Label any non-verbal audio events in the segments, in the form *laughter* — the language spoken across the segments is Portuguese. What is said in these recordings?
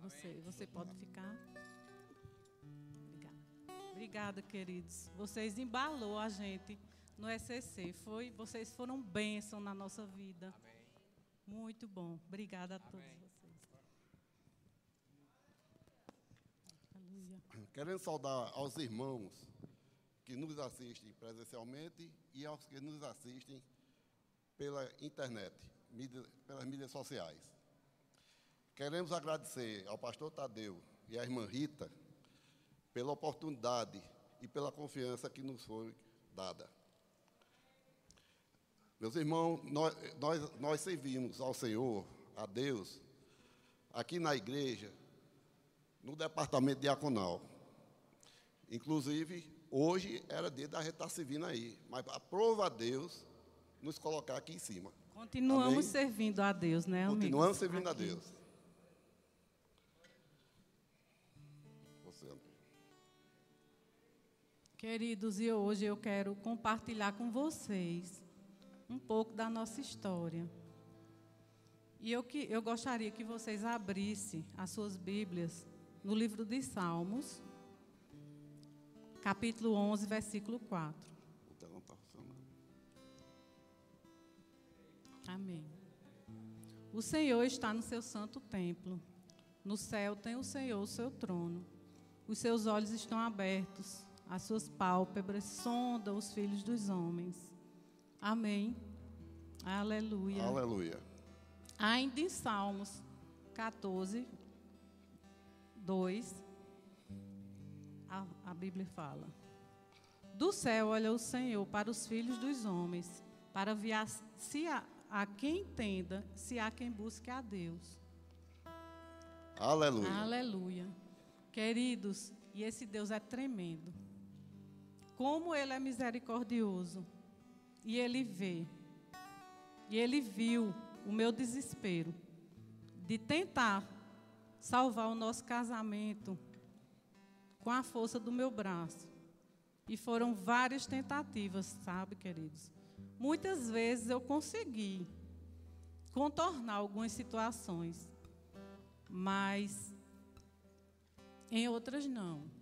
Você, você pode ficar. Obrigada. Obrigada, queridos. Vocês embalou a gente no SCC. Foi, vocês foram bênção na nossa vida. Amém. Muito bom. Obrigada a todos Amém. vocês. Aleluia. Querendo saudar aos irmãos que nos assistem presencialmente e aos que nos assistem pela internet, mídia, pelas mídias sociais. Queremos agradecer ao pastor Tadeu e à irmã Rita pela oportunidade e pela confiança que nos foi dada. Meus irmãos, nós, nós, nós servimos ao Senhor, a Deus, aqui na igreja, no departamento diaconal. Inclusive, hoje era dia da gente estar servindo aí, mas aprova a Deus nos colocar aqui em cima. Continuamos Amém? servindo a Deus, né, amigos? Continuamos servindo aqui. a Deus. Queridos, e hoje eu quero compartilhar com vocês um pouco da nossa história. E eu, que, eu gostaria que vocês abrissem as suas Bíblias no livro de Salmos, capítulo 11, versículo 4. Amém. O Senhor está no seu santo templo. No céu tem o Senhor o seu trono. Os seus olhos estão abertos as suas pálpebras sondam os filhos dos homens. Amém. Aleluia. Aleluia. Ainda em Salmos 14, 2, a, a Bíblia fala: Do céu olha o Senhor para os filhos dos homens, para ver se há, a quem entenda, se há quem busque a Deus. Aleluia. Aleluia. Queridos, e esse Deus é tremendo como Ele é misericordioso. E Ele vê. E Ele viu o meu desespero de tentar salvar o nosso casamento com a força do meu braço. E foram várias tentativas, sabe, queridos? Muitas vezes eu consegui contornar algumas situações, mas em outras não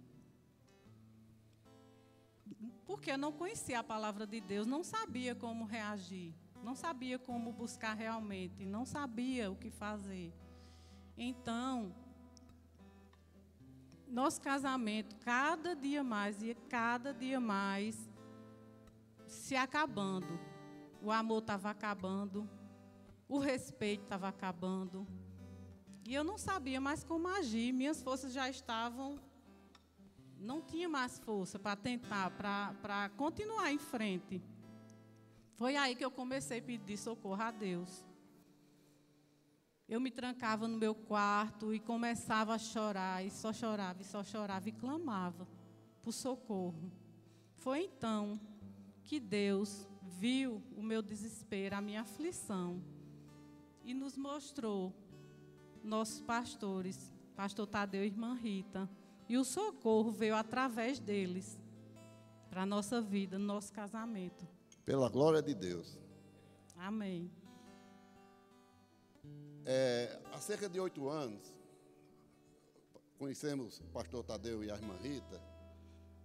porque eu não conhecia a palavra de Deus, não sabia como reagir, não sabia como buscar realmente, não sabia o que fazer. Então, nosso casamento, cada dia mais e cada dia mais se acabando. O amor estava acabando, o respeito estava acabando. E eu não sabia mais como agir, minhas forças já estavam não tinha mais força para tentar, para continuar em frente. Foi aí que eu comecei a pedir socorro a Deus. Eu me trancava no meu quarto e começava a chorar, e só chorava, e só chorava, e clamava por socorro. Foi então que Deus viu o meu desespero, a minha aflição, e nos mostrou nossos pastores, pastor Tadeu e irmã Rita, e o socorro veio através deles para a nossa vida, no nosso casamento. Pela glória de Deus. Amém. É, há cerca de oito anos, conhecemos o pastor Tadeu e a irmã Rita.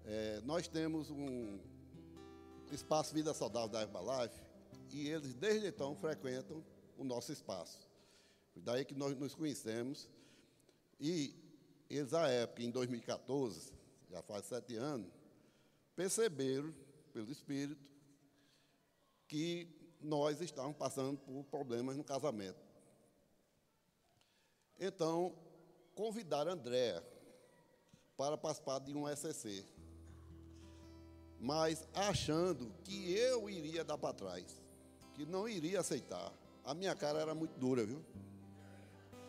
É, nós temos um espaço Vida Saudável da Herbalife e eles, desde então, frequentam o nosso espaço. Daí que nós nos conhecemos. E eles, à época, em 2014, já faz sete anos, perceberam, pelo Espírito, que nós estávamos passando por problemas no casamento. Então, convidaram André para participar de um SCC, mas achando que eu iria dar para trás, que não iria aceitar. A minha cara era muito dura, viu?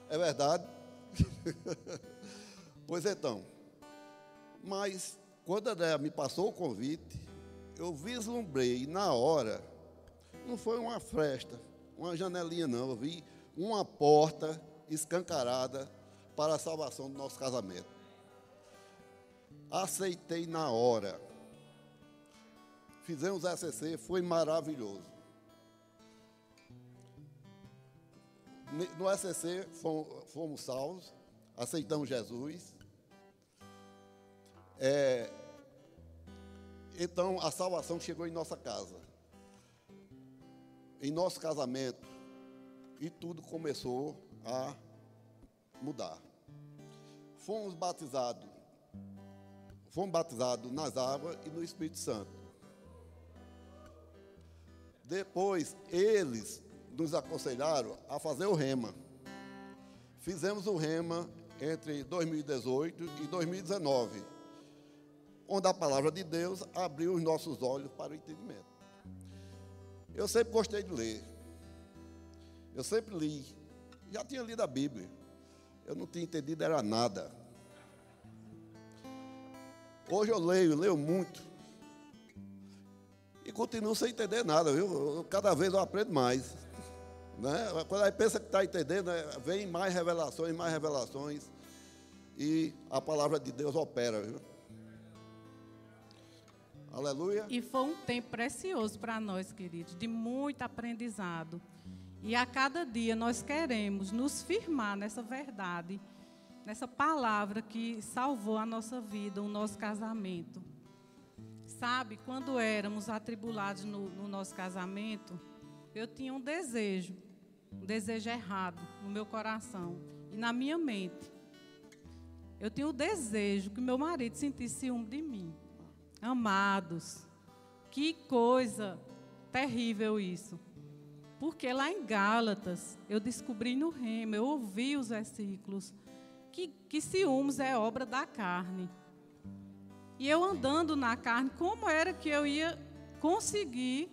É verdade? *laughs* Pois então, mas quando a Andréa me passou o convite, eu vislumbrei na hora, não foi uma fresta, uma janelinha não, eu vi uma porta escancarada para a salvação do nosso casamento. Aceitei na hora. Fizemos SCC, foi maravilhoso. No fomos, fomos salvos, aceitamos Jesus. É, então a salvação chegou em nossa casa, em nosso casamento, e tudo começou a mudar. Fomos batizados, fomos batizados nas águas e no Espírito Santo. Depois eles nos aconselharam a fazer o rema. Fizemos o rema entre 2018 e 2019, onde a palavra de Deus abriu os nossos olhos para o entendimento. Eu sempre gostei de ler. Eu sempre li. Já tinha lido a Bíblia. Eu não tinha entendido era nada. Hoje eu leio, leio muito. E continuo sem entender nada, viu? Cada vez eu aprendo mais. Né? Quando aí pensa que está entendendo, né? vem mais revelações, mais revelações. E a palavra de Deus opera, viu? Aleluia. E foi um tempo precioso para nós, queridos, de muito aprendizado. E a cada dia nós queremos nos firmar nessa verdade, nessa palavra que salvou a nossa vida, o nosso casamento. Sabe, quando éramos atribulados no, no nosso casamento, eu tinha um desejo um desejo errado no meu coração e na minha mente. Eu tinha o desejo que meu marido sentisse ciúme de mim. Amados, que coisa terrível isso. Porque lá em Gálatas, eu descobri no rema, eu ouvi os versículos, que, que ciúmes é obra da carne. E eu andando na carne, como era que eu ia conseguir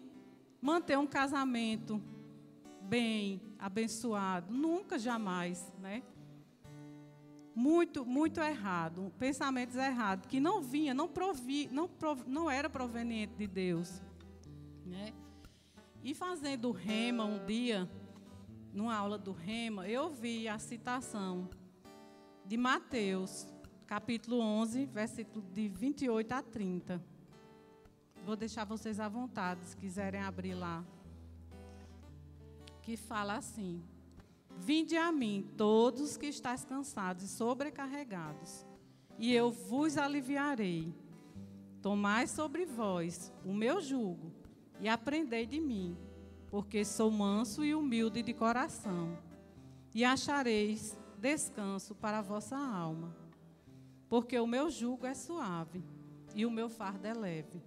manter um casamento bem, abençoado. Nunca, jamais, né? Muito, muito errado, pensamentos errados, que não vinha, não provi, não, prov, não era proveniente de Deus, né? E fazendo rema um dia, numa aula do rema, eu vi a citação de Mateus, capítulo 11, versículo de 28 a 30. Vou deixar vocês à vontade, se quiserem abrir lá que fala assim: Vinde a mim, todos que estáis cansados e sobrecarregados, e eu vos aliviarei. Tomai sobre vós o meu jugo e aprendei de mim, porque sou manso e humilde de coração, e achareis descanso para a vossa alma. Porque o meu jugo é suave e o meu fardo é leve.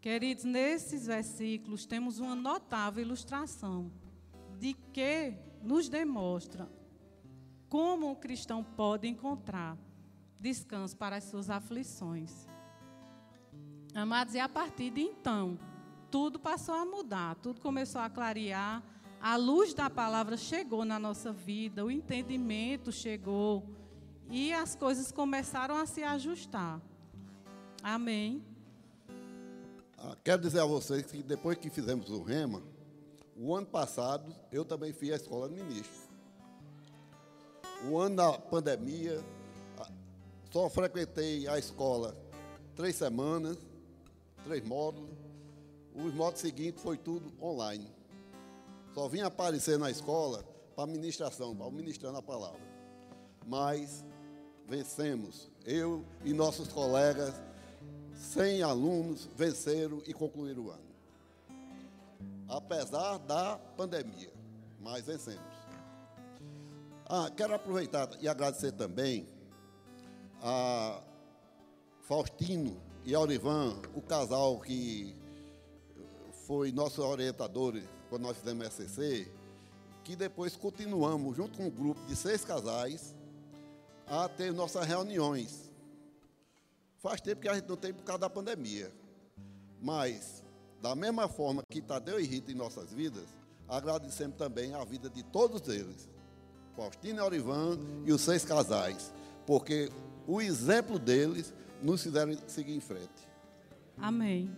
Queridos, nesses versículos temos uma notável ilustração de que nos demonstra como um cristão pode encontrar descanso para as suas aflições. Amados, e a partir de então, tudo passou a mudar, tudo começou a clarear, a luz da palavra chegou na nossa vida, o entendimento chegou e as coisas começaram a se ajustar. Amém. Ah, quero dizer a vocês que depois que fizemos o rema, o ano passado eu também fui à escola de ministro. O ano da pandemia, só frequentei a escola três semanas, três módulos. Os módulos seguintes foi tudo online. Só vim aparecer na escola para ministração, para ministrando a palavra. Mas vencemos, eu e nossos colegas 100 alunos venceram e concluíram o ano. Apesar da pandemia, mas vencemos. Ah, quero aproveitar e agradecer também a Faustino e Aurivan, o casal que foi nosso orientador quando nós fizemos SCC, que depois continuamos, junto com um grupo de seis casais, a ter nossas reuniões Faz tempo que a gente não tem por causa da pandemia. Mas, da mesma forma que Tadeu e Rita em nossas vidas, agradecemos também a vida de todos eles. Faustina e Orivan e os seis casais. Porque o exemplo deles nos fizeram seguir em frente. Amém.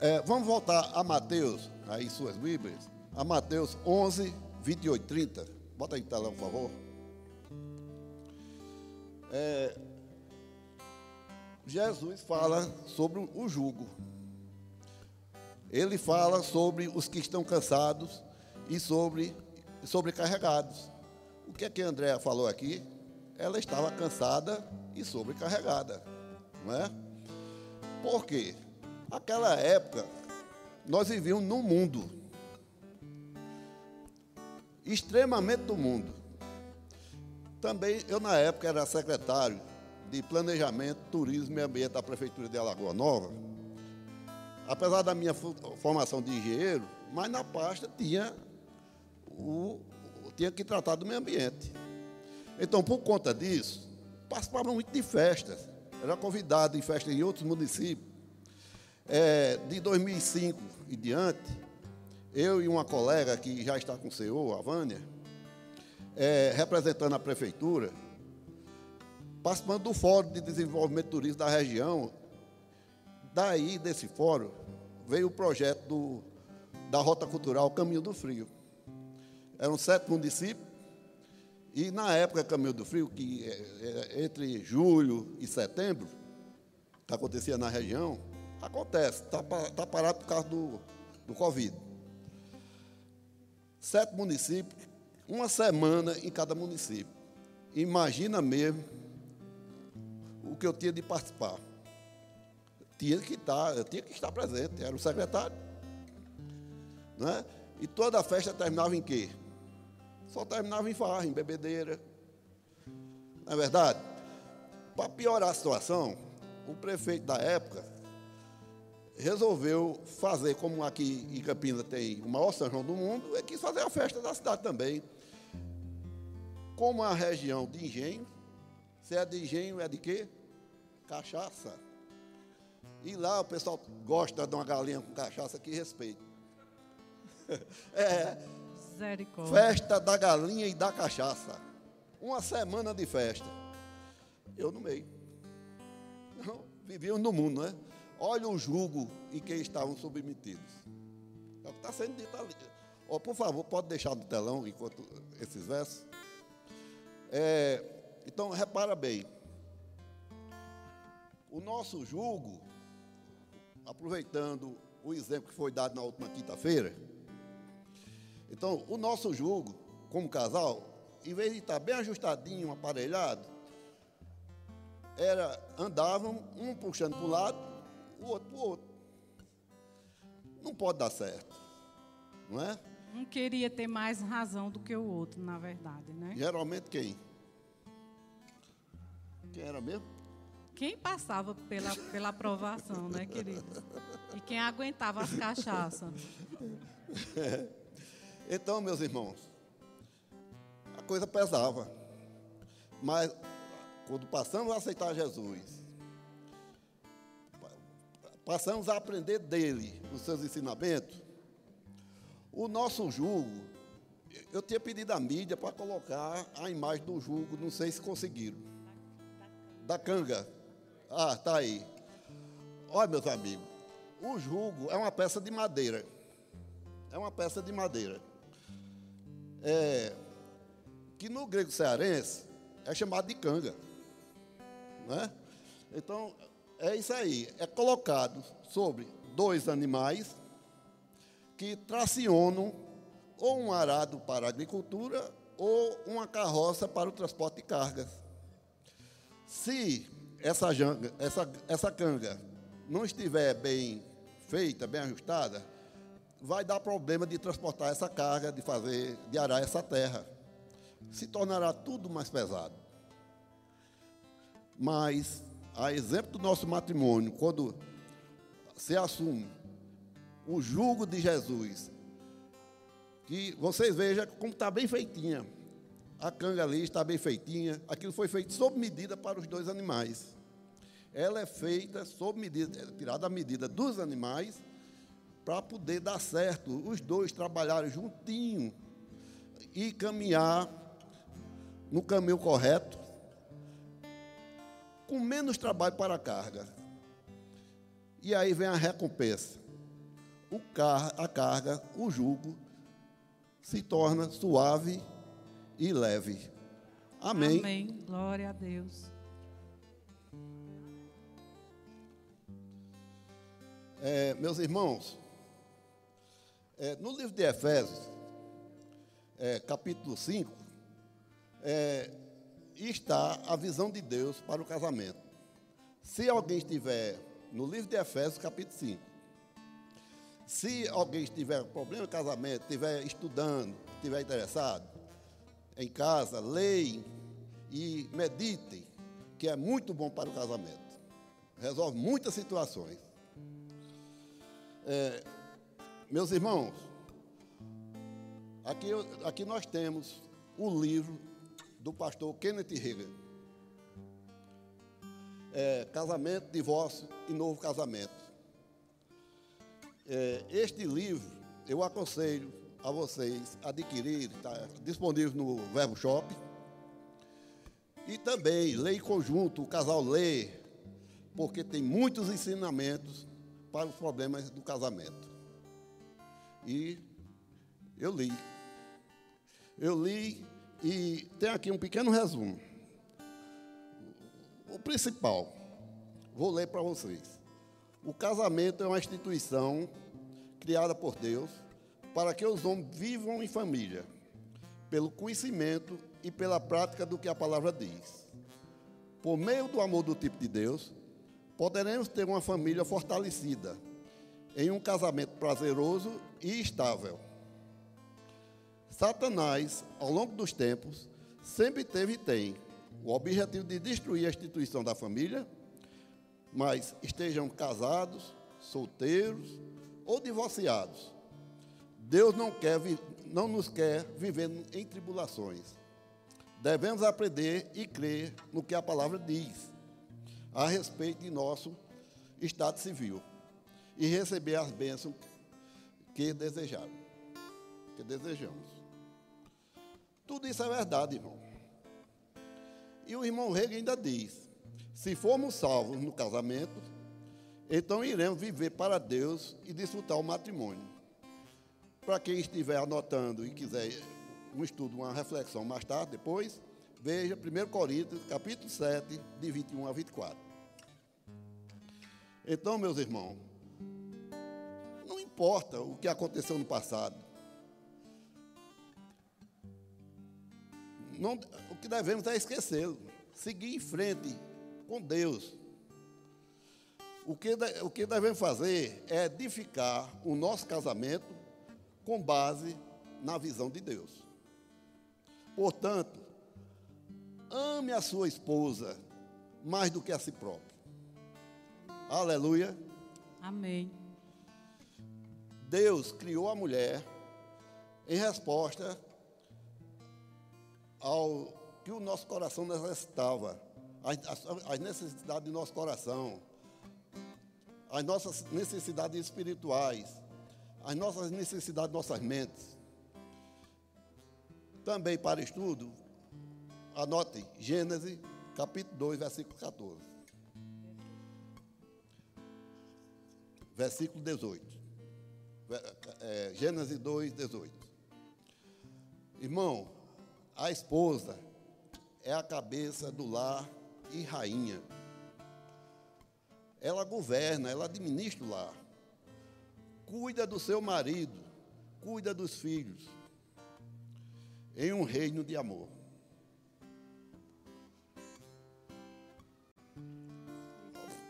É, vamos voltar a Mateus, aí suas Bíblias, a Mateus 11, 28, 30. Bota aí no telão, por favor. É, Jesus fala sobre o jugo. Ele fala sobre os que estão cansados e sobre sobrecarregados. O que é que a Andréa falou aqui? Ela estava cansada e sobrecarregada, não é? Por quê? Aquela época, nós vivíamos num mundo extremamente do mundo. Também, eu na época era secretário de Planejamento, Turismo e Ambiente da Prefeitura de Alagoa Nova. Apesar da minha formação de engenheiro, mas na pasta tinha, o, tinha que tratar do meio ambiente. Então, por conta disso, participava muito de festas. Era convidado em festas em outros municípios. É, de 2005 e diante, eu e uma colega que já está com o senhor, a Vânia, é, representando a prefeitura, participando do Fórum de Desenvolvimento Turístico da região. Daí, desse fórum, veio o projeto do, da Rota Cultural Caminho do Frio. Eram sete municípios, e na época Caminho do Frio, que é, é, entre julho e setembro, que acontecia na região, acontece, está tá parado por causa do, do Covid. Sete municípios, uma semana em cada município. Imagina mesmo o que eu tinha de participar. Tinha que estar, eu tinha que estar presente, era o secretário. Né? E toda a festa terminava em quê? Só terminava em farra, em bebedeira. Não é verdade? Para piorar a situação, o prefeito da época resolveu fazer, como aqui em Campinas tem o maior São João do mundo, ele quis fazer a festa da cidade também. Como a região de engenho, se é de engenho, é de quê? Cachaça. E lá o pessoal gosta de uma galinha com cachaça que respeito. *laughs* É. Festa da galinha e da cachaça. Uma semana de festa. Eu no meio. Não, vivíamos no mundo, não é? Olha o jugo em que estavam submetidos. É o que está sendo dito ali. Oh, por favor, pode deixar no telão enquanto esses versos. É, então, repara bem. O nosso jugo, aproveitando o exemplo que foi dado na última quinta-feira, então, o nosso jugo, como casal, em vez de estar bem ajustadinho, aparelhado, era, andavam um puxando para um lado, o outro para o outro. Não pode dar certo, não é? Um queria ter mais razão do que o outro, na verdade, né? Geralmente quem? Quem era mesmo? Quem passava pela, pela aprovação, né, querido? E quem aguentava as cachaças. *laughs* Então, meus irmãos, a coisa pesava. Mas quando passamos a aceitar Jesus, passamos a aprender dele, os seus ensinamentos, o nosso julgo, eu tinha pedido à mídia para colocar a imagem do julgo, não sei se conseguiram. Da canga. Ah, tá aí. Olha, meus amigos, o julgo é uma peça de madeira. É uma peça de madeira. É, que no grego cearense é chamado de canga. Né? Então, é isso aí. É colocado sobre dois animais que tracionam ou um arado para a agricultura ou uma carroça para o transporte de cargas. Se essa, janga, essa, essa canga não estiver bem feita, bem ajustada, vai dar problema de transportar essa carga, de fazer, de arar essa terra. Se tornará tudo mais pesado. Mas a exemplo do nosso matrimônio, quando se assume o jugo de Jesus, que vocês vejam como está bem feitinha. A canga ali está bem feitinha. Aquilo foi feito sob medida para os dois animais. Ela é feita sob medida, é tirada a medida dos animais, para poder dar certo, os dois trabalharem juntinho e caminhar no caminho correto com menos trabalho para a carga. E aí vem a recompensa. O car a carga, o jugo, se torna suave e leve. Amém. Amém. Glória a Deus. É, meus irmãos, é, no livro de Efésios, é, capítulo 5, é, está a visão de Deus para o casamento. Se alguém estiver no livro de Efésios, capítulo 5, se alguém estiver com problema de casamento, estiver estudando, estiver interessado, em casa, leia e medite, que é muito bom para o casamento. Resolve muitas situações. É, meus irmãos, aqui, aqui nós temos o livro do pastor Kenneth Hagin. É, casamento, divórcio e novo casamento. É, este livro eu aconselho a vocês adquirir, está disponível no Verbo Shop. E também leia em conjunto, o casal lê, porque tem muitos ensinamentos para os problemas do casamento. E eu li. Eu li e tem aqui um pequeno resumo. O principal, vou ler para vocês. O casamento é uma instituição criada por Deus para que os homens vivam em família, pelo conhecimento e pela prática do que a palavra diz. Por meio do amor do tipo de Deus, poderemos ter uma família fortalecida, em um casamento prazeroso e estável. Satanás, ao longo dos tempos, sempre teve e tem o objetivo de destruir a instituição da família, mas estejam casados, solteiros ou divorciados. Deus não, quer, não nos quer viver em tribulações. Devemos aprender e crer no que a palavra diz a respeito de nosso estado civil e receber as bênçãos que desejaram, que desejamos. Tudo isso é verdade, irmão. E o irmão Rega ainda diz: se formos salvos no casamento, então iremos viver para Deus e desfrutar o matrimônio. Para quem estiver anotando e quiser um estudo, uma reflexão mais tarde, depois, veja 1 Coríntios, capítulo 7, de 21 a 24. Então, meus irmãos, não importa o que aconteceu no passado, não, o que devemos é esquecê-lo, seguir em frente com Deus. O que, o que devemos fazer é edificar o nosso casamento com base na visão de Deus. Portanto, ame a sua esposa mais do que a si próprio. Aleluia. Amém. Deus criou a mulher em resposta ao que o nosso coração necessitava, as, necessidades do nosso coração, as nossas necessidades espirituais, as nossas necessidades, nossas mentes. Também para estudo, anote Gênesis, capítulo 2, versículo 14. Versículo 18. É, Gênesis 2, 18. Irmão, a esposa é a cabeça do lar e rainha. Ela governa, ela administra o lar. Cuida do seu marido, cuida dos filhos. Em um reino de amor.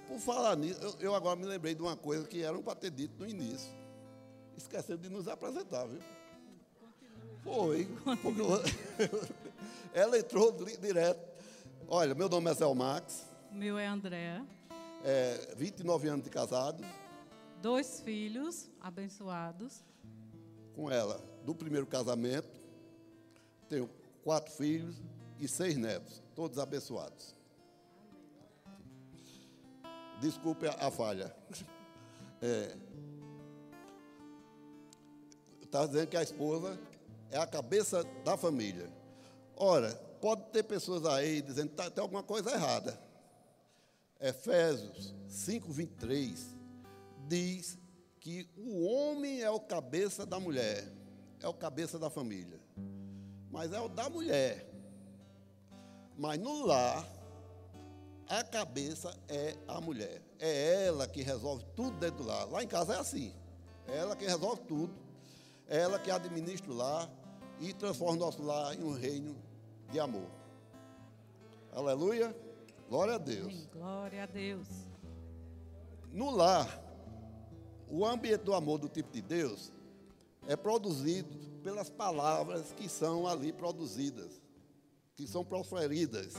Por falar nisso, eu, eu agora me lembrei de uma coisa que era para ter dito no início. Esquecendo de nos apresentar, viu? Foi. *laughs* ela entrou direto. Olha, meu nome é Zé Max. Meu é André. É, 29 anos de casado. Dois filhos abençoados. Com ela, do primeiro casamento. Tenho quatro filhos e seis netos, todos abençoados. Desculpe a, falha. É, Está dizendo que a esposa é a cabeça da família. Ora, pode ter pessoas aí dizendo que tá, tem alguma coisa errada. Efésios 5, 23 diz que o homem é o cabeça da mulher, é o cabeça da família. Mas é o da mulher. Mas no lar, a cabeça é a mulher. É ela que resolve tudo dentro do lar. Lá em casa é assim. É ela que resolve tudo. É ela que administra o lar e transforma o nosso lar em um reino de amor. Aleluia. Glória a Deus. Glória a Deus. No lar, o ambiente do amor do tipo de Deus é produzido pelas palavras que são ali produzidas, que são proferidas.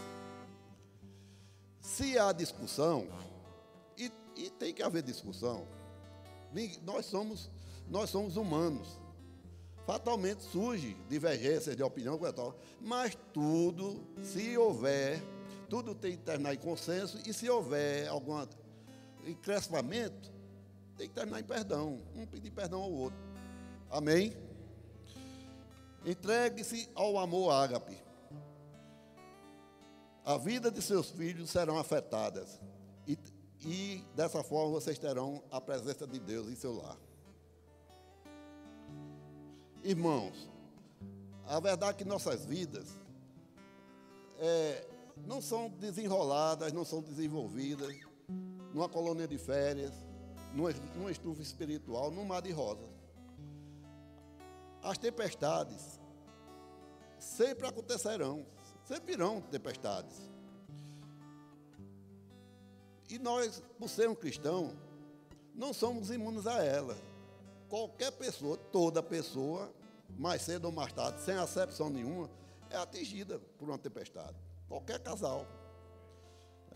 Se há discussão, e, e tem que haver discussão, nós somos, nós somos humanos. Fatalmente surge divergências de opinião, mas tudo, se houver, tudo tem que terminar em consenso, e se houver algum encrespamento, tem que terminar em perdão, um pedir perdão ao outro. Amém? Entregue-se ao amor ágape. A vida de seus filhos serão afetadas. E, e dessa forma vocês terão a presença de Deus em seu lar. Irmãos, a verdade é que nossas vidas é, não são desenroladas, não são desenvolvidas numa colônia de férias, numa, estufa espiritual, num mar de rosas. As tempestades sempre acontecerão, sempre virão tempestades. E nós, por sermos cristãos, não somos imunes a ela. Qualquer pessoa, toda pessoa, mais cedo ou mais tarde, sem acepção nenhuma, é atingida por uma tempestade. Qualquer casal.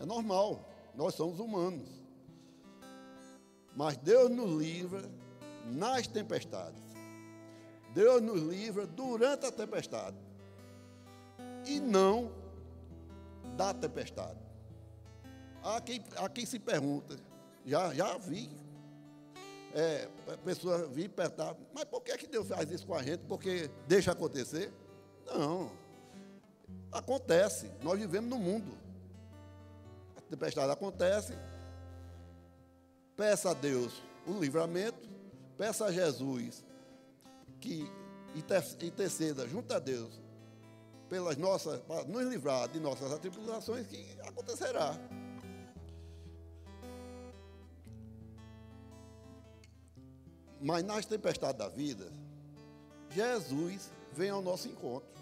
É normal. Nós somos humanos. Mas Deus nos livra nas tempestades. Deus nos livra durante a tempestade. E não da tempestade. Há quem, há quem se pergunta, já, já vi, é, pessoa vir perguntar, mas por que, que Deus faz isso com a gente? Porque deixa acontecer? Não. Acontece. Nós vivemos no mundo. A tempestade acontece. Peça a Deus o livramento. Peça a Jesus que interceda junto a Deus pelas nossas, para nos livrar de nossas atribulações, que acontecerá. Mas nas tempestades da vida, Jesus vem ao nosso encontro.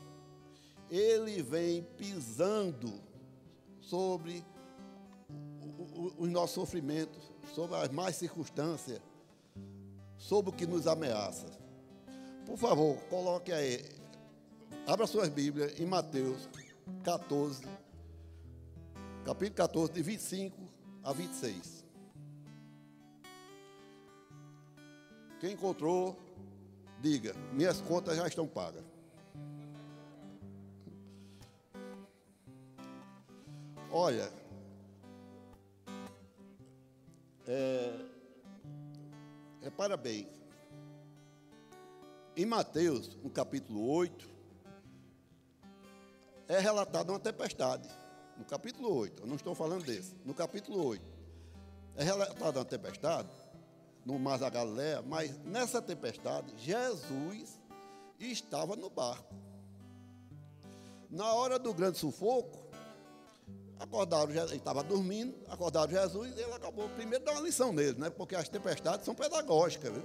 Ele vem pisando sobre os nossos sofrimentos, sobre as más circunstâncias, sobre o que nos ameaça. Por favor, coloque aí, abra suas Bíblias em Mateus 14, capítulo 14, de 25 a 26. Quem encontrou, diga: minhas contas já estão pagas. Olha, é, é parabéns. Em Mateus, no capítulo 8, é relatado uma tempestade. No capítulo 8, eu não estou falando desse. No capítulo 8, é relatada uma tempestade no mar da Galileia, mas nessa tempestade, Jesus estava no barco. Na hora do grande sufoco, acordaram, ele estava dormindo, acordaram Jesus e ele acabou primeiro dar uma lição nele, né? Porque as tempestades são pedagógicas, viu?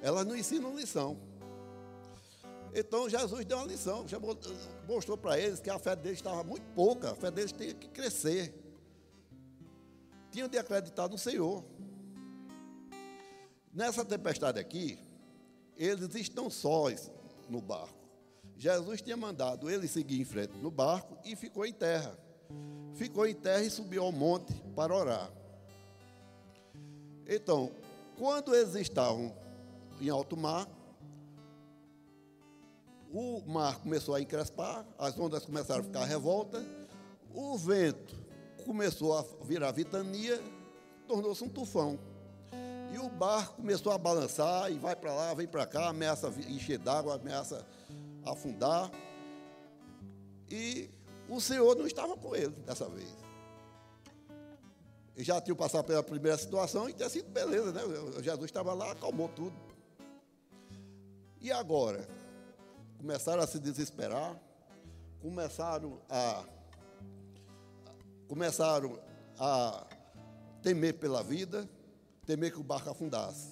Elas não ensinam lição. Então Jesus deu uma lição, mostrou para eles que a fé deles estava muito pouca, a fé deles tinha que crescer. Tinham de acreditar no Senhor. Nessa tempestade aqui, eles estão sós no barco. Jesus tinha mandado ele seguir em frente no barco e ficou em terra. Ficou em terra e subiu ao monte para orar. Então, quando eles estavam em alto mar, o mar começou a encrespar, as ondas começaram a ficar revoltas, o vento começou a virar vitania, tornou-se um tufão. E o barco começou a balançar e vai para lá, vem para cá, ameaça encher d'água, ameaça afundar. E o Senhor não estava com ele dessa vez. Ele já tinha passado pela primeira situação e tinha sido beleza, né? Jesus estava lá, acalmou tudo. E agora? começaram a se desesperar, começaram a começaram a temer pela vida, temer que o barco afundasse.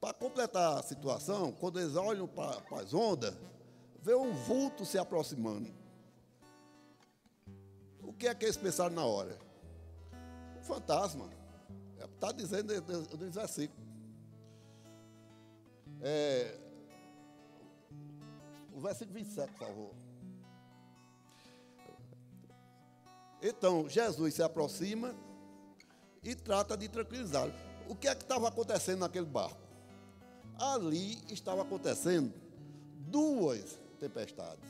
Para completar a situação, quando eles olham para as ondas, vê um vulto se aproximando. Que é que eles pensaram na hora? Um fantasma. Está dizendo no versículo. É, o versículo 27, por favor. Então, Jesus se aproxima e trata de tranquilizá-lo. O que é que estava acontecendo naquele barco? Ali estava acontecendo duas tempestades.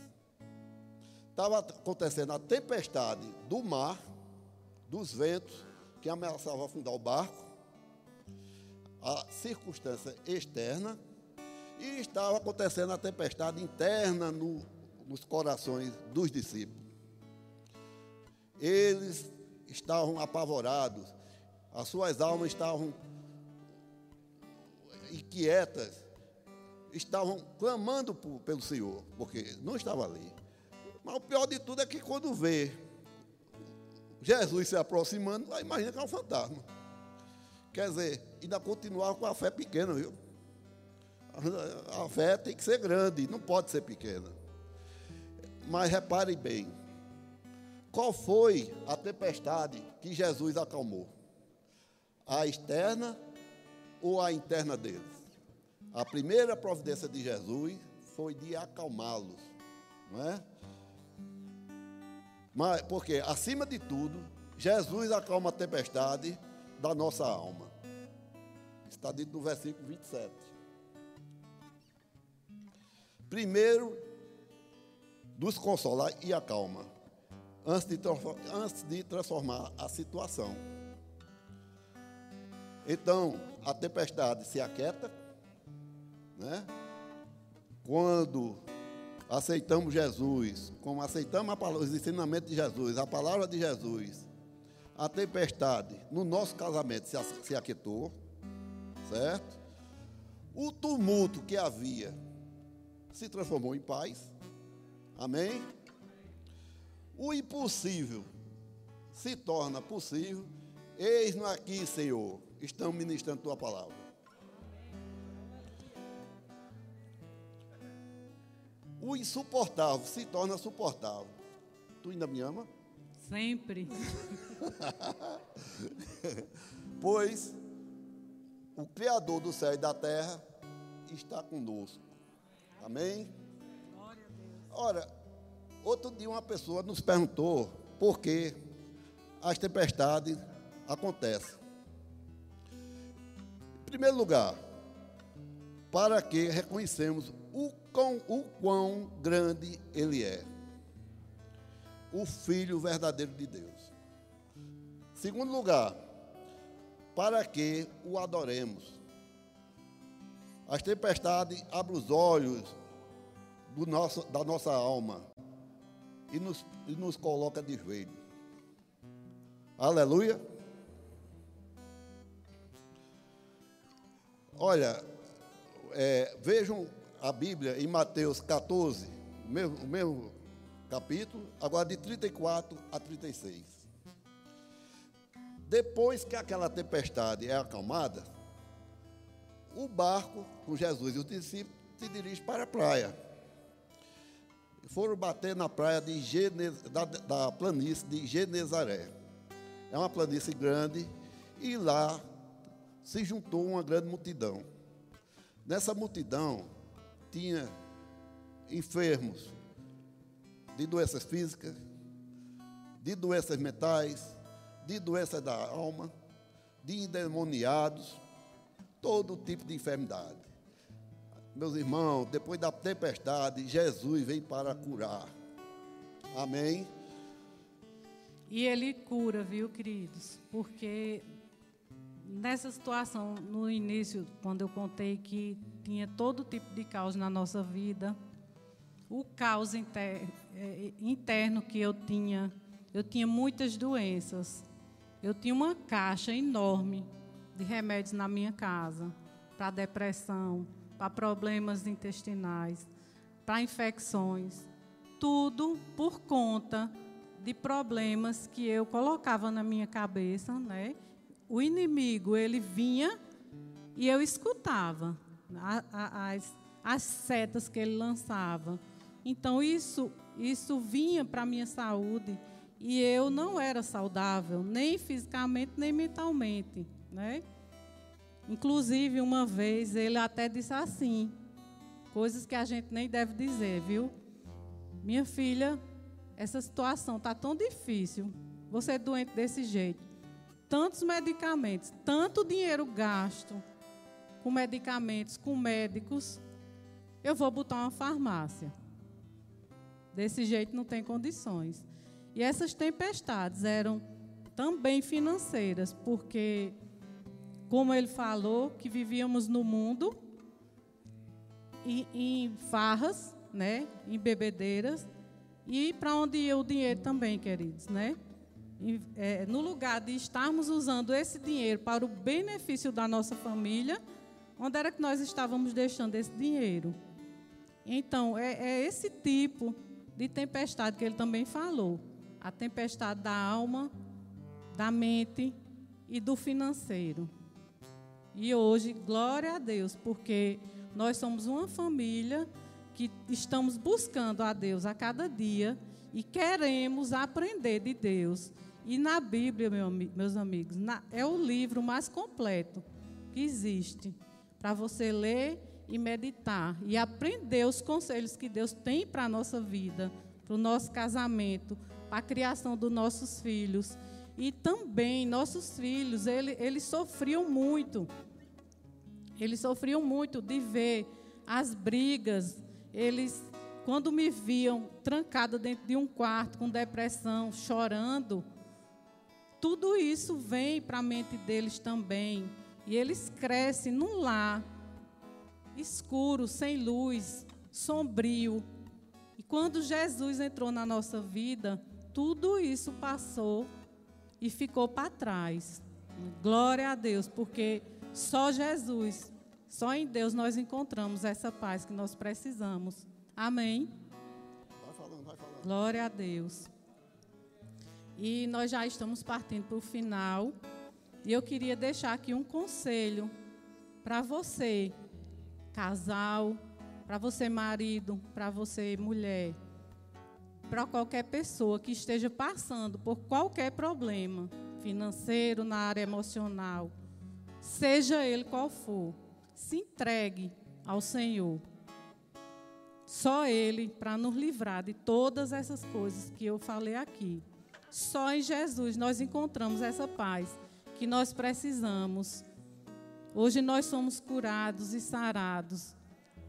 Estava acontecendo a tempestade do mar, dos ventos, que ameaçava afundar o barco, a circunstância externa, e estava acontecendo a tempestade interna no, nos corações dos discípulos. Eles estavam apavorados, as suas almas estavam inquietas, estavam clamando por, pelo Senhor, porque não estava ali. Mas o pior de tudo é que quando vê Jesus se aproximando, vai imagina que é um fantasma. Quer dizer, ainda continuar com a fé pequena, viu? A fé tem que ser grande, não pode ser pequena. Mas repare bem, qual foi a tempestade que Jesus acalmou? A externa ou a interna deles? A primeira providência de Jesus foi de acalmá-los, não é? Mas, porque, acima de tudo, Jesus acalma a tempestade da nossa alma. Está dito no versículo 27. Primeiro, nos consolar e acalma, antes de, antes de transformar a situação. Então, a tempestade se aquieta, né? Quando aceitamos Jesus, como aceitamos palavra, os ensinamentos de Jesus, a palavra de Jesus, a tempestade no nosso casamento se, se aquietou, certo? O tumulto que havia se transformou em paz, amém? O impossível se torna possível. Eis-nos aqui, Senhor, estamos ministrando tua palavra. O insuportável se torna suportável. Tu ainda me ama? Sempre. *laughs* pois o Criador do céu e da terra está conosco. Amém? Ora, outro dia uma pessoa nos perguntou por que as tempestades acontecem. Em primeiro lugar, para que reconhecemos o quão, o quão grande Ele é. O Filho verdadeiro de Deus. Segundo lugar, para que o adoremos. As tempestades abrem os olhos do nosso, da nossa alma e nos, e nos coloca de joelho. Aleluia. Olha, é, vejam a Bíblia em Mateus 14, o mesmo, o mesmo capítulo, agora de 34 a 36. Depois que aquela tempestade é acalmada, o barco com Jesus e os discípulos se dirige para a praia. Foram bater na praia de Genez, da, da planície de Genezaré. É uma planície grande e lá se juntou uma grande multidão. Nessa multidão tinha enfermos de doenças físicas, de doenças mentais, de doenças da alma, de endemoniados, todo tipo de enfermidade. Meus irmãos, depois da tempestade, Jesus vem para curar. Amém? E ele cura, viu, queridos? Porque nessa situação, no início, quando eu contei que tinha todo tipo de caos na nossa vida, o caos é, interno que eu tinha, eu tinha muitas doenças. Eu tinha uma caixa enorme de remédios na minha casa, para depressão, para problemas intestinais, para infecções, tudo por conta de problemas que eu colocava na minha cabeça, né? O inimigo, ele vinha e eu escutava as, as setas que ele lançava. Então, isso, isso vinha para a minha saúde E eu não era saudável, nem fisicamente, nem mentalmente, né? Inclusive, uma vez ele até disse assim, coisas que a gente nem deve dizer, viu? Minha filha, essa situação está tão difícil, você é doente desse jeito, tantos medicamentos, tanto dinheiro gasto com medicamentos, com médicos, eu vou botar uma farmácia. Desse jeito não tem condições. E essas tempestades eram também financeiras, porque, como ele falou, que vivíamos no mundo em, em farras, né, em bebedeiras, e para onde ia o dinheiro também, queridos, né? É, no lugar de estarmos usando esse dinheiro para o benefício da nossa família, Onde era que nós estávamos deixando esse dinheiro? Então, é, é esse tipo de tempestade que ele também falou. A tempestade da alma, da mente e do financeiro. E hoje, glória a Deus, porque nós somos uma família que estamos buscando a Deus a cada dia e queremos aprender de Deus. E na Bíblia, meu, meus amigos, na, é o livro mais completo que existe para você ler e meditar e aprender os conselhos que Deus tem para a nossa vida, para o nosso casamento, para a criação dos nossos filhos. E também nossos filhos, ele, eles sofriam muito. Eles sofriam muito de ver as brigas. Eles, quando me viam trancada dentro de um quarto, com depressão, chorando, tudo isso vem para a mente deles também. E eles crescem num lar escuro, sem luz, sombrio. E quando Jesus entrou na nossa vida, tudo isso passou e ficou para trás. Glória a Deus, porque só Jesus, só em Deus nós encontramos essa paz que nós precisamos. Amém? Vai falando, vai falando. Glória a Deus. E nós já estamos partindo para o final. E eu queria deixar aqui um conselho para você, casal, para você, marido, para você, mulher, para qualquer pessoa que esteja passando por qualquer problema financeiro, na área emocional, seja ele qual for, se entregue ao Senhor. Só Ele para nos livrar de todas essas coisas que eu falei aqui. Só em Jesus nós encontramos essa paz que nós precisamos. Hoje nós somos curados e sarados.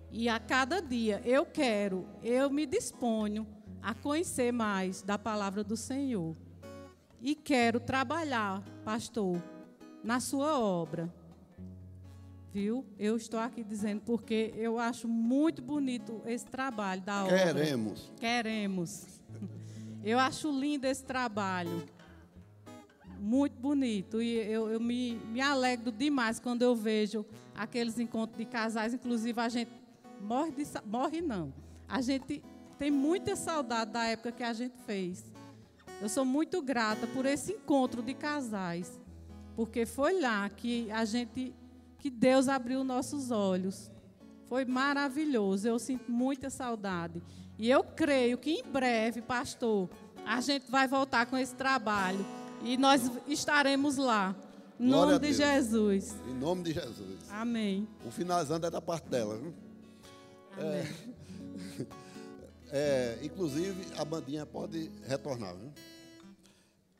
E a cada dia eu quero, eu me disponho a conhecer mais da palavra do Senhor. E quero trabalhar, pastor, na sua obra. Viu? Eu estou aqui dizendo porque eu acho muito bonito esse trabalho da obra. Queremos. Queremos. Eu acho lindo esse trabalho muito bonito. E eu, eu me, me alegro demais quando eu vejo aqueles encontros de casais. Inclusive, a gente morre, de, morre não. A gente tem muita saudade da época que a gente fez. Eu sou muito grata por esse encontro de casais, porque foi lá que a gente, que Deus abriu nossos olhos. Foi maravilhoso. Eu sinto muita saudade. E eu creio que em breve, pastor, a gente vai voltar com esse trabalho e nós estaremos lá. Em nome de Jesus. Em nome de Jesus. Amém. O finalizando é da parte dela. Viu? É, *laughs* é, inclusive, a bandinha pode retornar. Viu?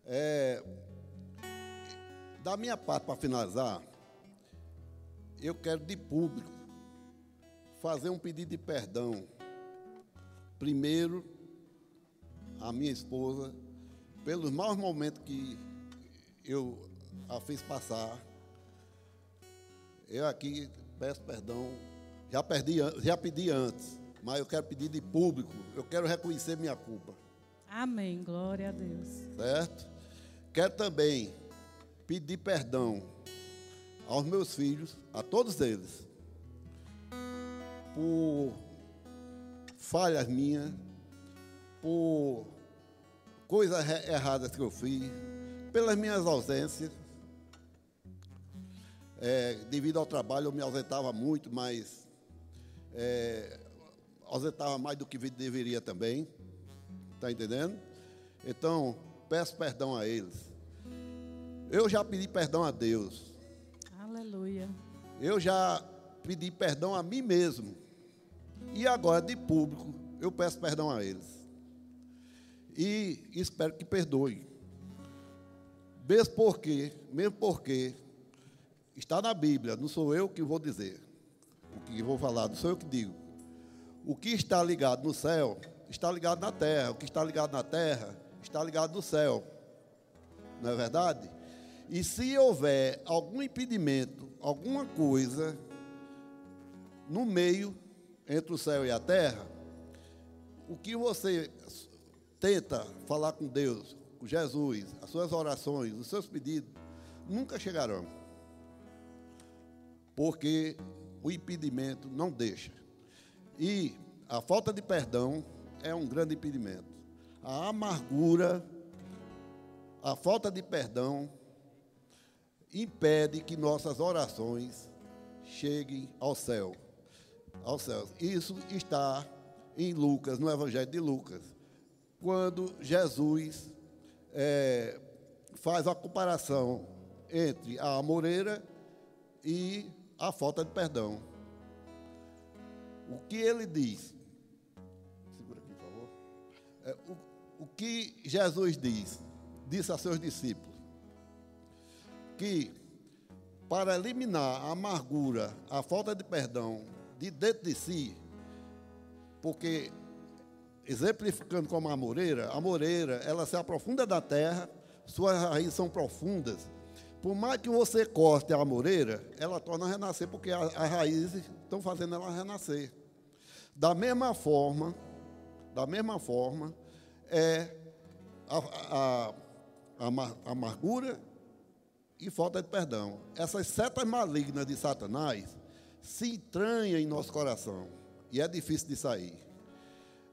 É, da minha parte, para finalizar, eu quero de público fazer um pedido de perdão. Primeiro, a minha esposa pelos maus momentos que eu a fiz passar. Eu aqui peço perdão. Já, perdi, já pedi antes, mas eu quero pedir de público. Eu quero reconhecer minha culpa. Amém. Glória a Deus. Certo? Quero também pedir perdão aos meus filhos, a todos eles, por falhas minhas, por coisas erradas que eu fiz, pelas minhas ausências. É, devido ao trabalho, eu me ausentava muito, mas é, ausentava mais do que deveria também. Está entendendo? Então, peço perdão a eles. Eu já pedi perdão a Deus. Aleluia. Eu já pedi perdão a mim mesmo. E agora, de público, eu peço perdão a eles. E espero que perdoem. Mesmo porque, mesmo porque está na Bíblia, não sou eu que vou dizer. O que vou falar, não sou eu que digo. O que está ligado no céu, está ligado na terra. O que está ligado na terra, está ligado no céu. Não é verdade? E se houver algum impedimento, alguma coisa no meio entre o céu e a terra, o que você tenta falar com Deus, com Jesus, as suas orações, os seus pedidos, nunca chegarão. Porque o impedimento não deixa. E a falta de perdão é um grande impedimento. A amargura, a falta de perdão impede que nossas orações cheguem ao céu. Aos céus. Isso está em Lucas, no Evangelho de Lucas, quando Jesus é, faz a comparação entre a amoreira e a falta de perdão. O que ele diz? Segura aqui, por favor. É, o, o que Jesus diz? Disse a seus discípulos que para eliminar a amargura, a falta de perdão de dentro de si, porque exemplificando como a moreira, a moreira, ela se aprofunda da terra, suas raízes são profundas. Por mais que você corte a moreira, ela torna a renascer, porque as raízes estão fazendo ela renascer. Da mesma forma, da mesma forma, é a, a, a, amargura e falta de perdão. Essas setas malignas de Satanás se entranham em nosso coração e é difícil de sair.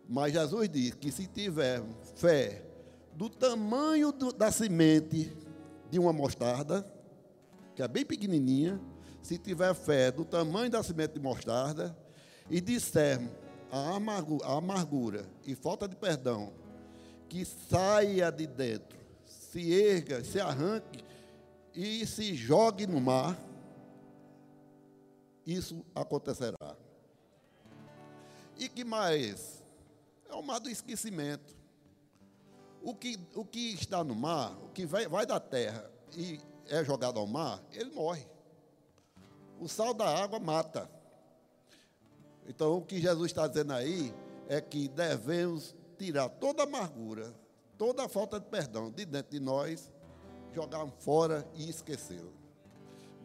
Mas Jesus diz que se tiver fé do tamanho do, da semente de uma mostarda, que é bem pequenininha, se tiver fé do tamanho da semente de mostarda, e disser a amargura, a amargura e falta de perdão, que saia de dentro, se erga, se arranque e se jogue no mar, isso acontecerá. E que mais? É o mar do esquecimento. O que, o que está no mar, o que vai, vai da terra e é jogado ao mar, ele morre. O sal da água mata. Então, o que Jesus está dizendo aí é que devemos tirar toda a amargura, toda a falta de perdão de dentro de nós jogar fora e esquecê-lo.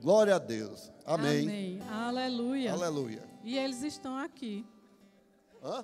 Glória a Deus. Amém. Amém. Aleluia. Aleluia. E eles estão aqui. Hã?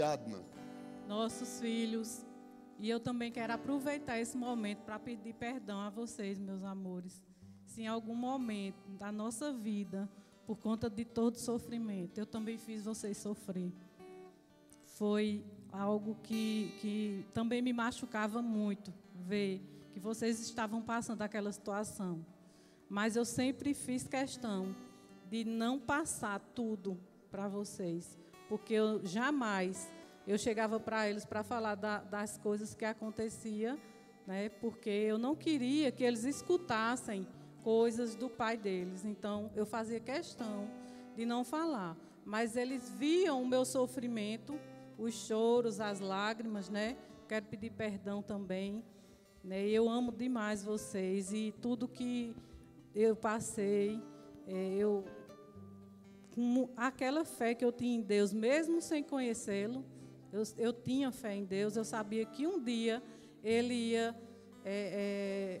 e. Nossos filhos. E eu também quero aproveitar esse momento para pedir perdão a vocês, meus amores. Se em algum momento da nossa vida, por conta de todo sofrimento, eu também fiz vocês sofrer. Foi algo que, que também me machucava muito ver que vocês estavam passando aquela situação. Mas eu sempre fiz questão de não passar tudo para vocês, porque eu jamais eu chegava para eles para falar da, das coisas que acontecia, né? Porque eu não queria que eles escutassem coisas do pai deles. Então eu fazia questão de não falar, mas eles viam o meu sofrimento, os choros, as lágrimas, né? Quero pedir perdão também, né? Eu amo demais vocês e tudo que eu passei, é, eu com aquela fé que eu tinha em Deus, mesmo sem conhecê-lo, eu, eu, tinha fé em Deus, eu sabia que um dia Ele ia é, é,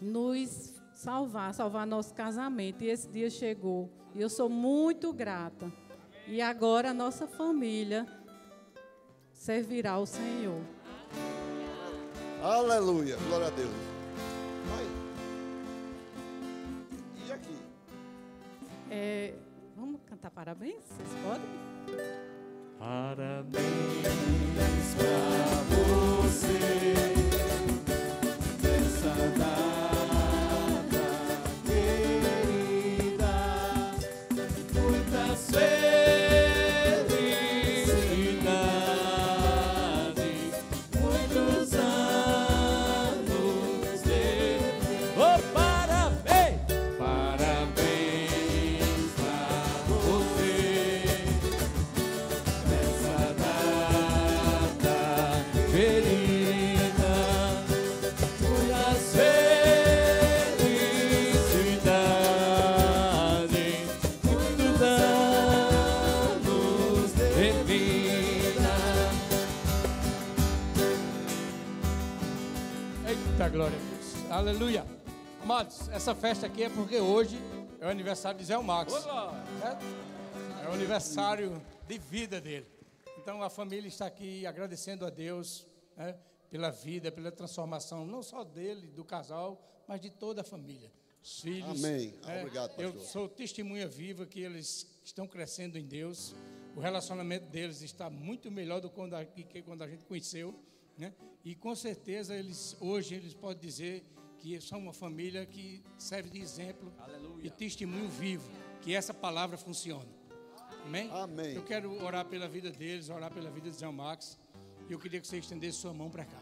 nos salvar, salvar nosso casamento. E esse dia chegou. E eu sou muito grata. E agora a nossa família servirá ao Senhor. Aleluia. Glória a Deus. Vai. E aqui? É, cantar parabéns? Vocês podem? Parabéns pra você Aleluia. Amados, essa festa aqui é porque hoje é o aniversário de Zé Max. certo? É o aniversário de vida dele. Então a família está aqui agradecendo a Deus né, pela vida, pela transformação, não só dele, do casal, mas de toda a família. Os filhos. Amém. né? Obrigado, Eu pastor. sou testemunha viva que eles estão crescendo em Deus. O relacionamento deles está muito melhor do que quando a, que quando a gente conheceu, né? E com certeza eles hoje eles podem dizer que são uma família que serve de exemplo e testemunho vivo que essa palavra funciona. Amém? Amém. Eu quero orar pela vida deles, orar pela vida de Zé Max. E eu queria que você estendesse sua mão para cá.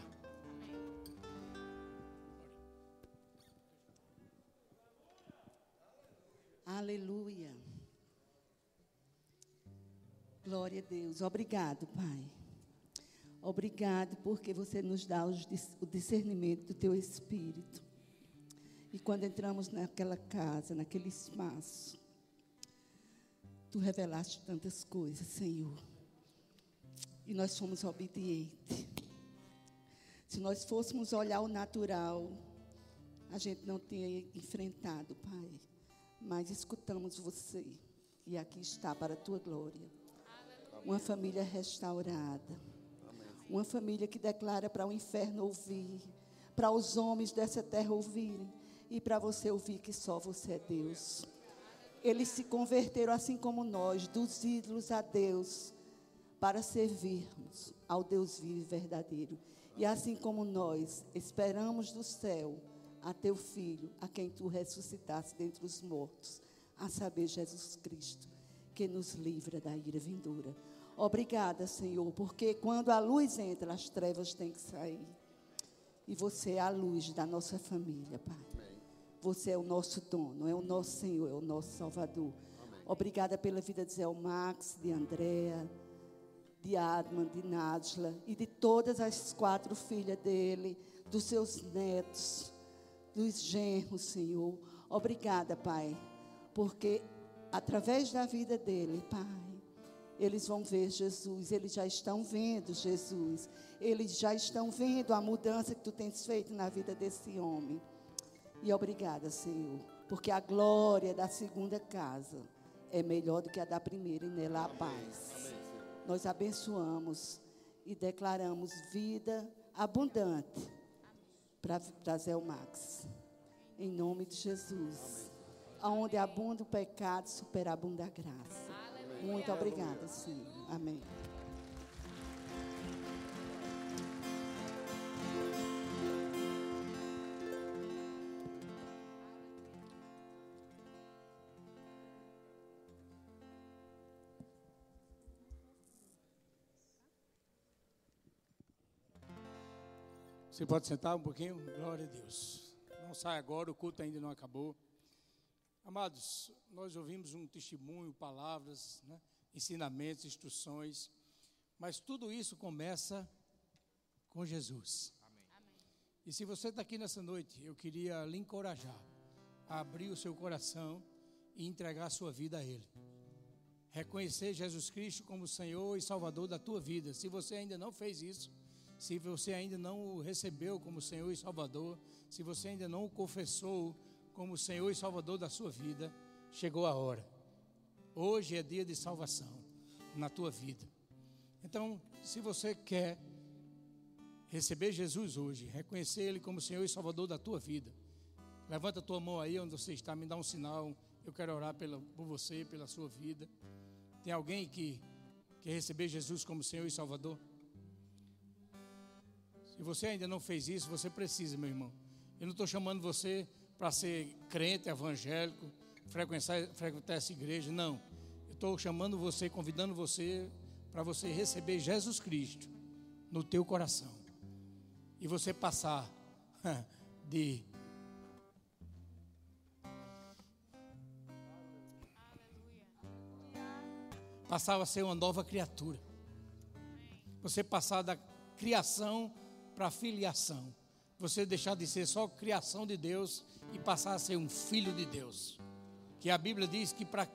Aleluia. Glória a Deus. Obrigado, Pai. Obrigado porque você nos dá o discernimento do teu espírito. E quando entramos naquela casa, naquele espaço, tu revelaste tantas coisas, Senhor. E nós fomos obedientes. Se nós fôssemos olhar o natural, a gente não tinha enfrentado, Pai. Mas escutamos você. E aqui está para a tua glória. Uma família restaurada. Uma família que declara para o inferno ouvir, para os homens dessa terra ouvirem e para você ouvir que só você é Deus. Eles se converteram assim como nós, dos ídolos a Deus, para servirmos ao Deus vivo e verdadeiro. E assim como nós esperamos do céu a teu filho, a quem tu ressuscitaste dentre os mortos, a saber, Jesus Cristo, que nos livra da ira vindoura. Obrigada, Senhor, porque quando a luz entra, as trevas têm que sair. E você é a luz da nossa família, Pai. Você é o nosso dono, é o nosso Senhor, é o nosso Salvador. Obrigada pela vida de Zé Max, de Andréa, de Adman, de Nájila e de todas as quatro filhas dele, dos seus netos, dos genros, Senhor. Obrigada, Pai, porque através da vida dele, Pai, eles vão ver Jesus, eles já estão vendo Jesus, eles já estão vendo a mudança que tu tens feito na vida desse homem. E obrigada, Senhor, porque a glória da segunda casa é melhor do que a da primeira e nela há paz. Nós abençoamos e declaramos vida abundante para Zé Max. Em nome de Jesus. Aonde abunda o pecado, superabunda a graça. Muito obrigada, Senhor. Amém. Você pode sentar um pouquinho? Glória a Deus. Não sai agora, o culto ainda não acabou. Amados, nós ouvimos um testemunho, palavras, né, ensinamentos, instruções, mas tudo isso começa com Jesus. E se você está aqui nessa noite, eu queria lhe encorajar a abrir o seu coração e entregar a sua vida a Ele. Reconhecer Jesus Cristo como Senhor e Salvador da tua vida. Se você ainda não fez isso, se você ainda não o recebeu como Senhor e Salvador, se você ainda não o confessou como Senhor e Salvador da sua vida, chegou a hora. Hoje é dia de salvação na tua vida. Então, se você quer receber Jesus hoje, reconhecer Ele como Senhor e Salvador da tua vida, levanta a tua mão aí onde você está, me dá um sinal. Eu quero orar pela, por você, pela sua vida. Tem alguém que quer receber Jesus como Senhor e Salvador? Se você ainda não fez isso, você precisa, meu irmão. Eu não estou chamando você para ser crente, evangélico, frequentar, frequentar essa igreja, não. Eu estou chamando você, convidando você para você receber Jesus Cristo no teu coração. E você passar *laughs* de passava a ser uma nova criatura. Você passar da criação para filiação. Você deixar de ser só criação de Deus e passar a ser um filho de Deus. Que a Bíblia diz que para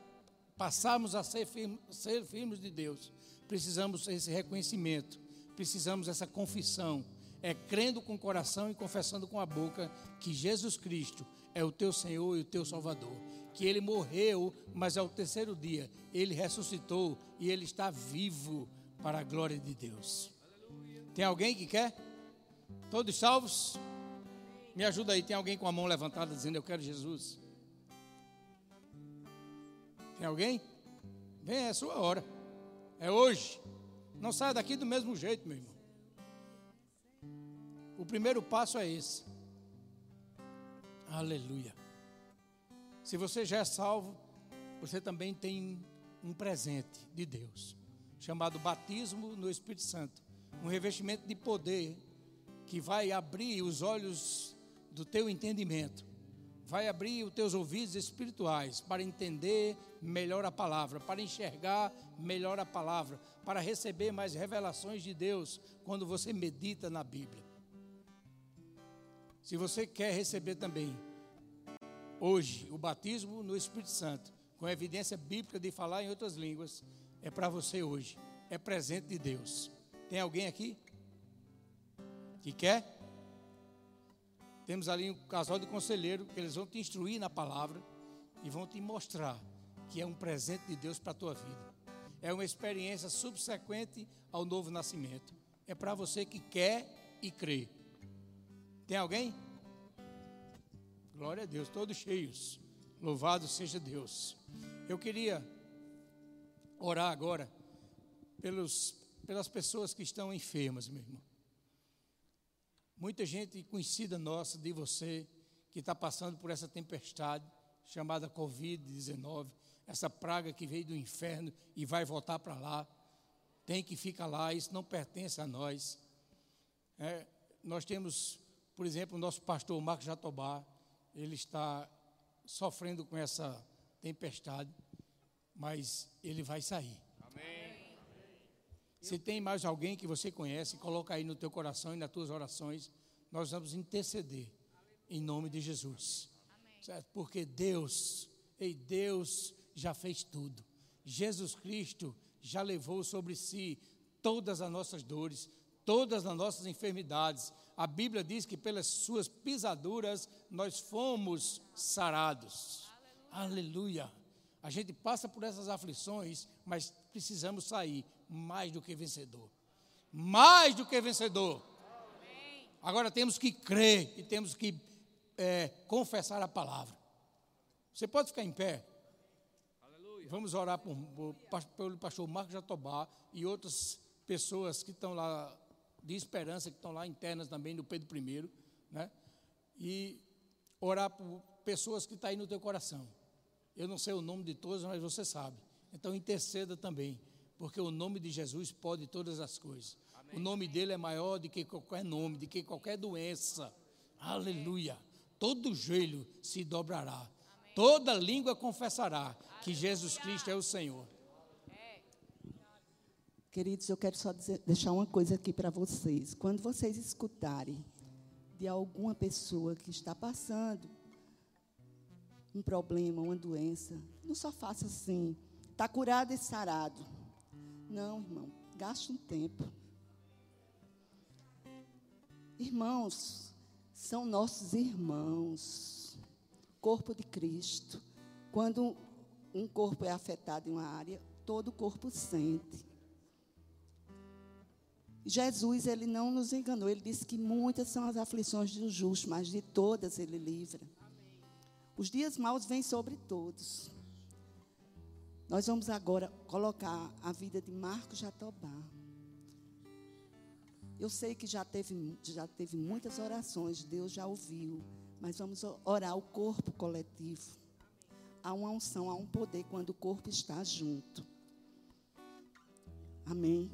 passarmos a ser, firme, ser filhos de Deus, precisamos esse reconhecimento, precisamos essa confissão. É crendo com o coração e confessando com a boca que Jesus Cristo é o teu Senhor e o teu Salvador. Que ele morreu, mas ao terceiro dia ele ressuscitou e ele está vivo para a glória de Deus. Tem alguém que quer? Todos salvos? Me ajuda aí, tem alguém com a mão levantada dizendo eu quero Jesus? Tem alguém? Vem, é a sua hora. É hoje. Não saia daqui do mesmo jeito, meu irmão. O primeiro passo é esse. Aleluia. Se você já é salvo, você também tem um presente de Deus, chamado batismo no Espírito Santo um revestimento de poder que vai abrir os olhos do teu entendimento, vai abrir os teus ouvidos espirituais para entender melhor a palavra, para enxergar melhor a palavra, para receber mais revelações de Deus quando você medita na Bíblia. Se você quer receber também hoje o batismo no Espírito Santo, com evidência bíblica de falar em outras línguas, é para você hoje, é presente de Deus. Tem alguém aqui que quer? Temos ali um casal de conselheiro que eles vão te instruir na palavra e vão te mostrar que é um presente de Deus para a tua vida. É uma experiência subsequente ao novo nascimento. É para você que quer e crê. Tem alguém? Glória a Deus, todos cheios. Louvado seja Deus. Eu queria orar agora pelos, pelas pessoas que estão enfermas, meu irmão. Muita gente conhecida nossa, de você, que está passando por essa tempestade chamada Covid-19, essa praga que veio do inferno e vai voltar para lá. Tem que ficar lá, isso não pertence a nós. É, nós temos, por exemplo, o nosso pastor Marcos Jatobá, ele está sofrendo com essa tempestade, mas ele vai sair. Se tem mais alguém que você conhece, coloca aí no teu coração e nas tuas orações. Nós vamos interceder em nome de Jesus. Certo? Porque Deus, ei, Deus já fez tudo. Jesus Cristo já levou sobre si todas as nossas dores, todas as nossas enfermidades. A Bíblia diz que pelas suas pisaduras nós fomos sarados. Aleluia. Aleluia. A gente passa por essas aflições, mas precisamos sair mais do que vencedor. Mais do que vencedor. Agora temos que crer e temos que é, confessar a palavra. Você pode ficar em pé? Vamos orar por, por, pelo pastor Marcos Jatobá e outras pessoas que estão lá de esperança, que estão lá internas também no Pedro I, né? E orar por pessoas que estão tá aí no teu coração. Eu não sei o nome de todas, mas você sabe. Então interceda também porque o nome de Jesus pode todas as coisas. Amém. O nome dele é maior do que qualquer nome, do que qualquer doença. Amém. Aleluia. Todo joelho se dobrará. Amém. Toda língua confessará Aleluia. que Jesus Cristo é o Senhor. Queridos, eu quero só dizer, deixar uma coisa aqui para vocês. Quando vocês escutarem de alguma pessoa que está passando um problema, uma doença, não só faça assim, está curado e sarado. Não, irmão, gaste um tempo. Irmãos, são nossos irmãos, corpo de Cristo. Quando um corpo é afetado em uma área, todo o corpo sente. Jesus, ele não nos enganou. Ele disse que muitas são as aflições do justo, mas de todas ele livra. Os dias maus vêm sobre todos. Nós vamos agora colocar a vida de Marcos Jatobá. Eu sei que já teve, já teve muitas orações, Deus já ouviu, mas vamos orar o corpo coletivo. Há uma unção, há um poder quando o corpo está junto. Amém.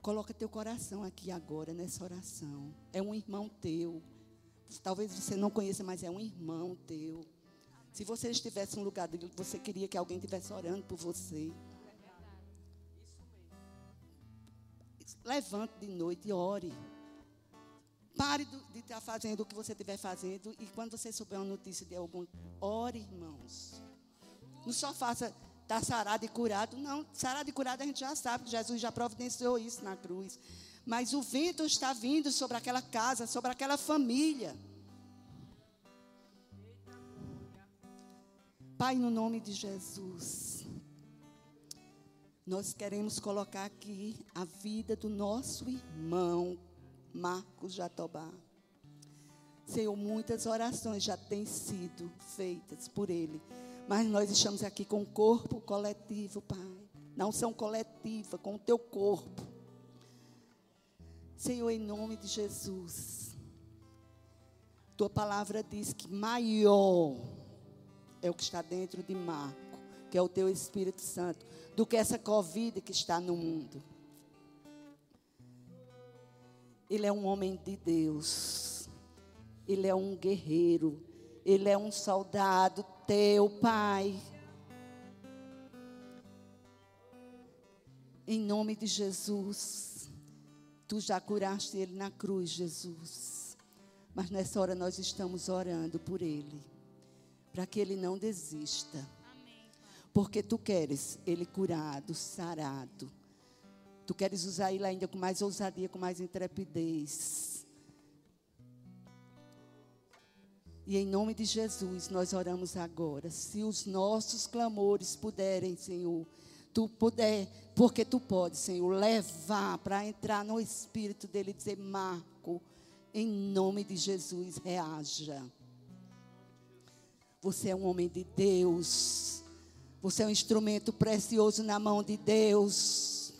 Coloca teu coração aqui agora nessa oração. É um irmão teu. Talvez você não conheça, mas é um irmão teu. Se você estivesse no lugar dele, você queria que alguém estivesse orando por você. Levante de noite e ore. Pare de estar fazendo o que você estiver fazendo. E quando você souber uma notícia de algum, ore, irmãos. Não só faça estar sarado e curado. Não, sarado e curado a gente já sabe que Jesus já providenciou isso na cruz. Mas o vento está vindo sobre aquela casa, sobre aquela família. Pai, no nome de Jesus, nós queremos colocar aqui a vida do nosso irmão Marcos Jatobá. Senhor, muitas orações já têm sido feitas por ele, mas nós estamos aqui com o corpo coletivo, Pai. Não são coletiva, com o teu corpo. Senhor, em nome de Jesus. Tua palavra diz que maior é o que está dentro de Marco, que é o teu Espírito Santo, do que essa Covid que está no mundo. Ele é um homem de Deus. Ele é um guerreiro. Ele é um soldado teu, Pai. Em nome de Jesus. Tu já curaste ele na cruz, Jesus. Mas nessa hora nós estamos orando por ele para que ele não desista. Porque tu queres ele curado, sarado. Tu queres usar ele ainda com mais ousadia, com mais intrepidez. E em nome de Jesus, nós oramos agora. Se os nossos clamores puderem, Senhor, tu puder, porque tu podes, Senhor, levar para entrar no espírito dele e dizer: Marco, em nome de Jesus, reaja. Você é um homem de Deus. Você é um instrumento precioso na mão de Deus.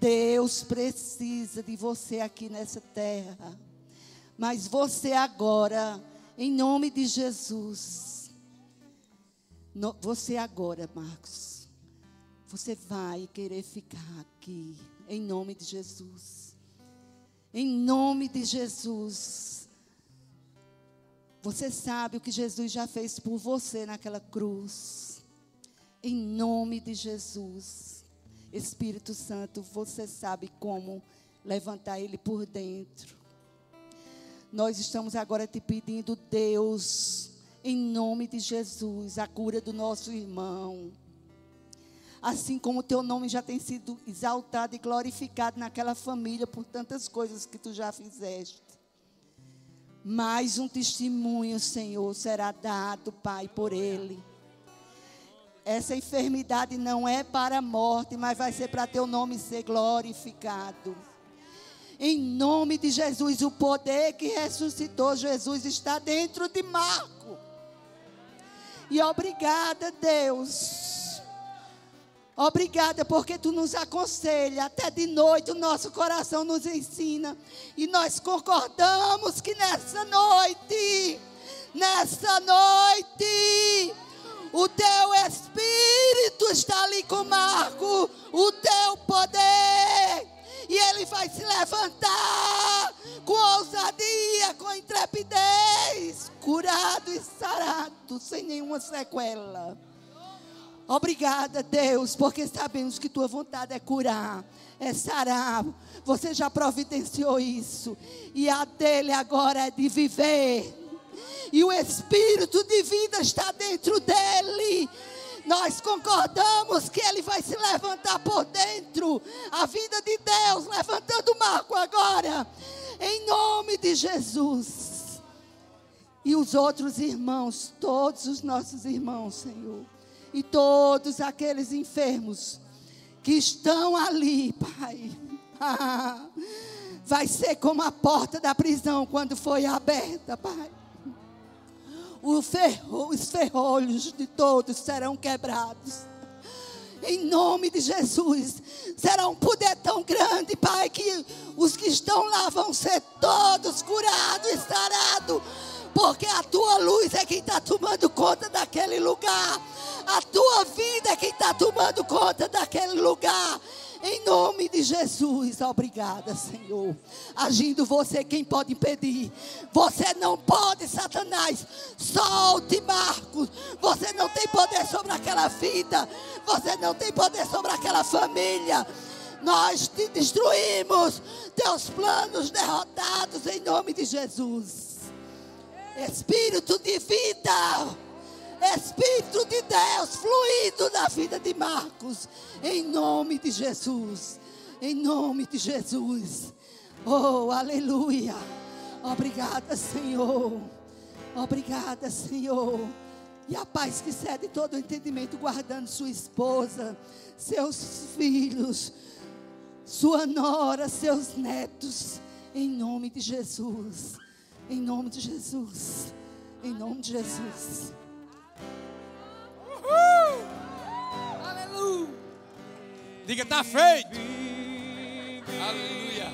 Deus precisa de você aqui nessa terra. Mas você agora, em nome de Jesus, você agora, Marcos, você vai querer ficar aqui, em nome de Jesus. Em nome de Jesus. Você sabe o que Jesus já fez por você naquela cruz. Em nome de Jesus. Espírito Santo, você sabe como levantar ele por dentro. Nós estamos agora te pedindo, Deus, em nome de Jesus, a cura do nosso irmão. Assim como o teu nome já tem sido exaltado e glorificado naquela família por tantas coisas que tu já fizeste. Mais um testemunho, Senhor, será dado, Pai, por ele. Essa enfermidade não é para a morte, mas vai ser para teu nome ser glorificado. Em nome de Jesus, o poder que ressuscitou Jesus está dentro de Marco. E obrigada, Deus. Obrigada, porque tu nos aconselha. Até de noite o nosso coração nos ensina. E nós concordamos que nessa noite, nessa noite, o teu Espírito está ali com Marco, o teu poder. E ele vai se levantar com ousadia, com intrepidez, curado e sarado, sem nenhuma sequela. Obrigada, Deus, porque sabemos que tua vontade é curar, é sarar. Você já providenciou isso. E a dele agora é de viver. E o espírito de vida está dentro dele. Nós concordamos que ele vai se levantar por dentro. A vida de Deus levantando o Marco agora. Em nome de Jesus. E os outros irmãos, todos os nossos irmãos, Senhor e todos aqueles enfermos que estão ali, Pai. *laughs* Vai ser como a porta da prisão quando foi aberta, Pai. Ferro, os ferrolhos de todos serão quebrados. Em nome de Jesus. Será um poder tão grande, Pai, que os que estão lá vão ser todos curados e sarados. Porque a tua luz é quem está tomando conta daquele lugar. A tua vida é quem está tomando conta daquele lugar. Em nome de Jesus, obrigada, Senhor. Agindo você, quem pode impedir? Você não pode, Satanás. Solte Marcos. Você não tem poder sobre aquela vida. Você não tem poder sobre aquela família. Nós te destruímos. Teus planos derrotados em nome de Jesus. Espírito de vida. Espírito de Deus fluindo na vida de Marcos, em nome de Jesus, em nome de Jesus. Oh, aleluia. Obrigada, Senhor. Obrigada, Senhor. E a paz que cede todo o entendimento, guardando sua esposa, seus filhos, sua nora, seus netos, em nome de Jesus. Em nome de Jesus. Em nome de Jesus. Aleluia. Diga, está feito. Aleluia.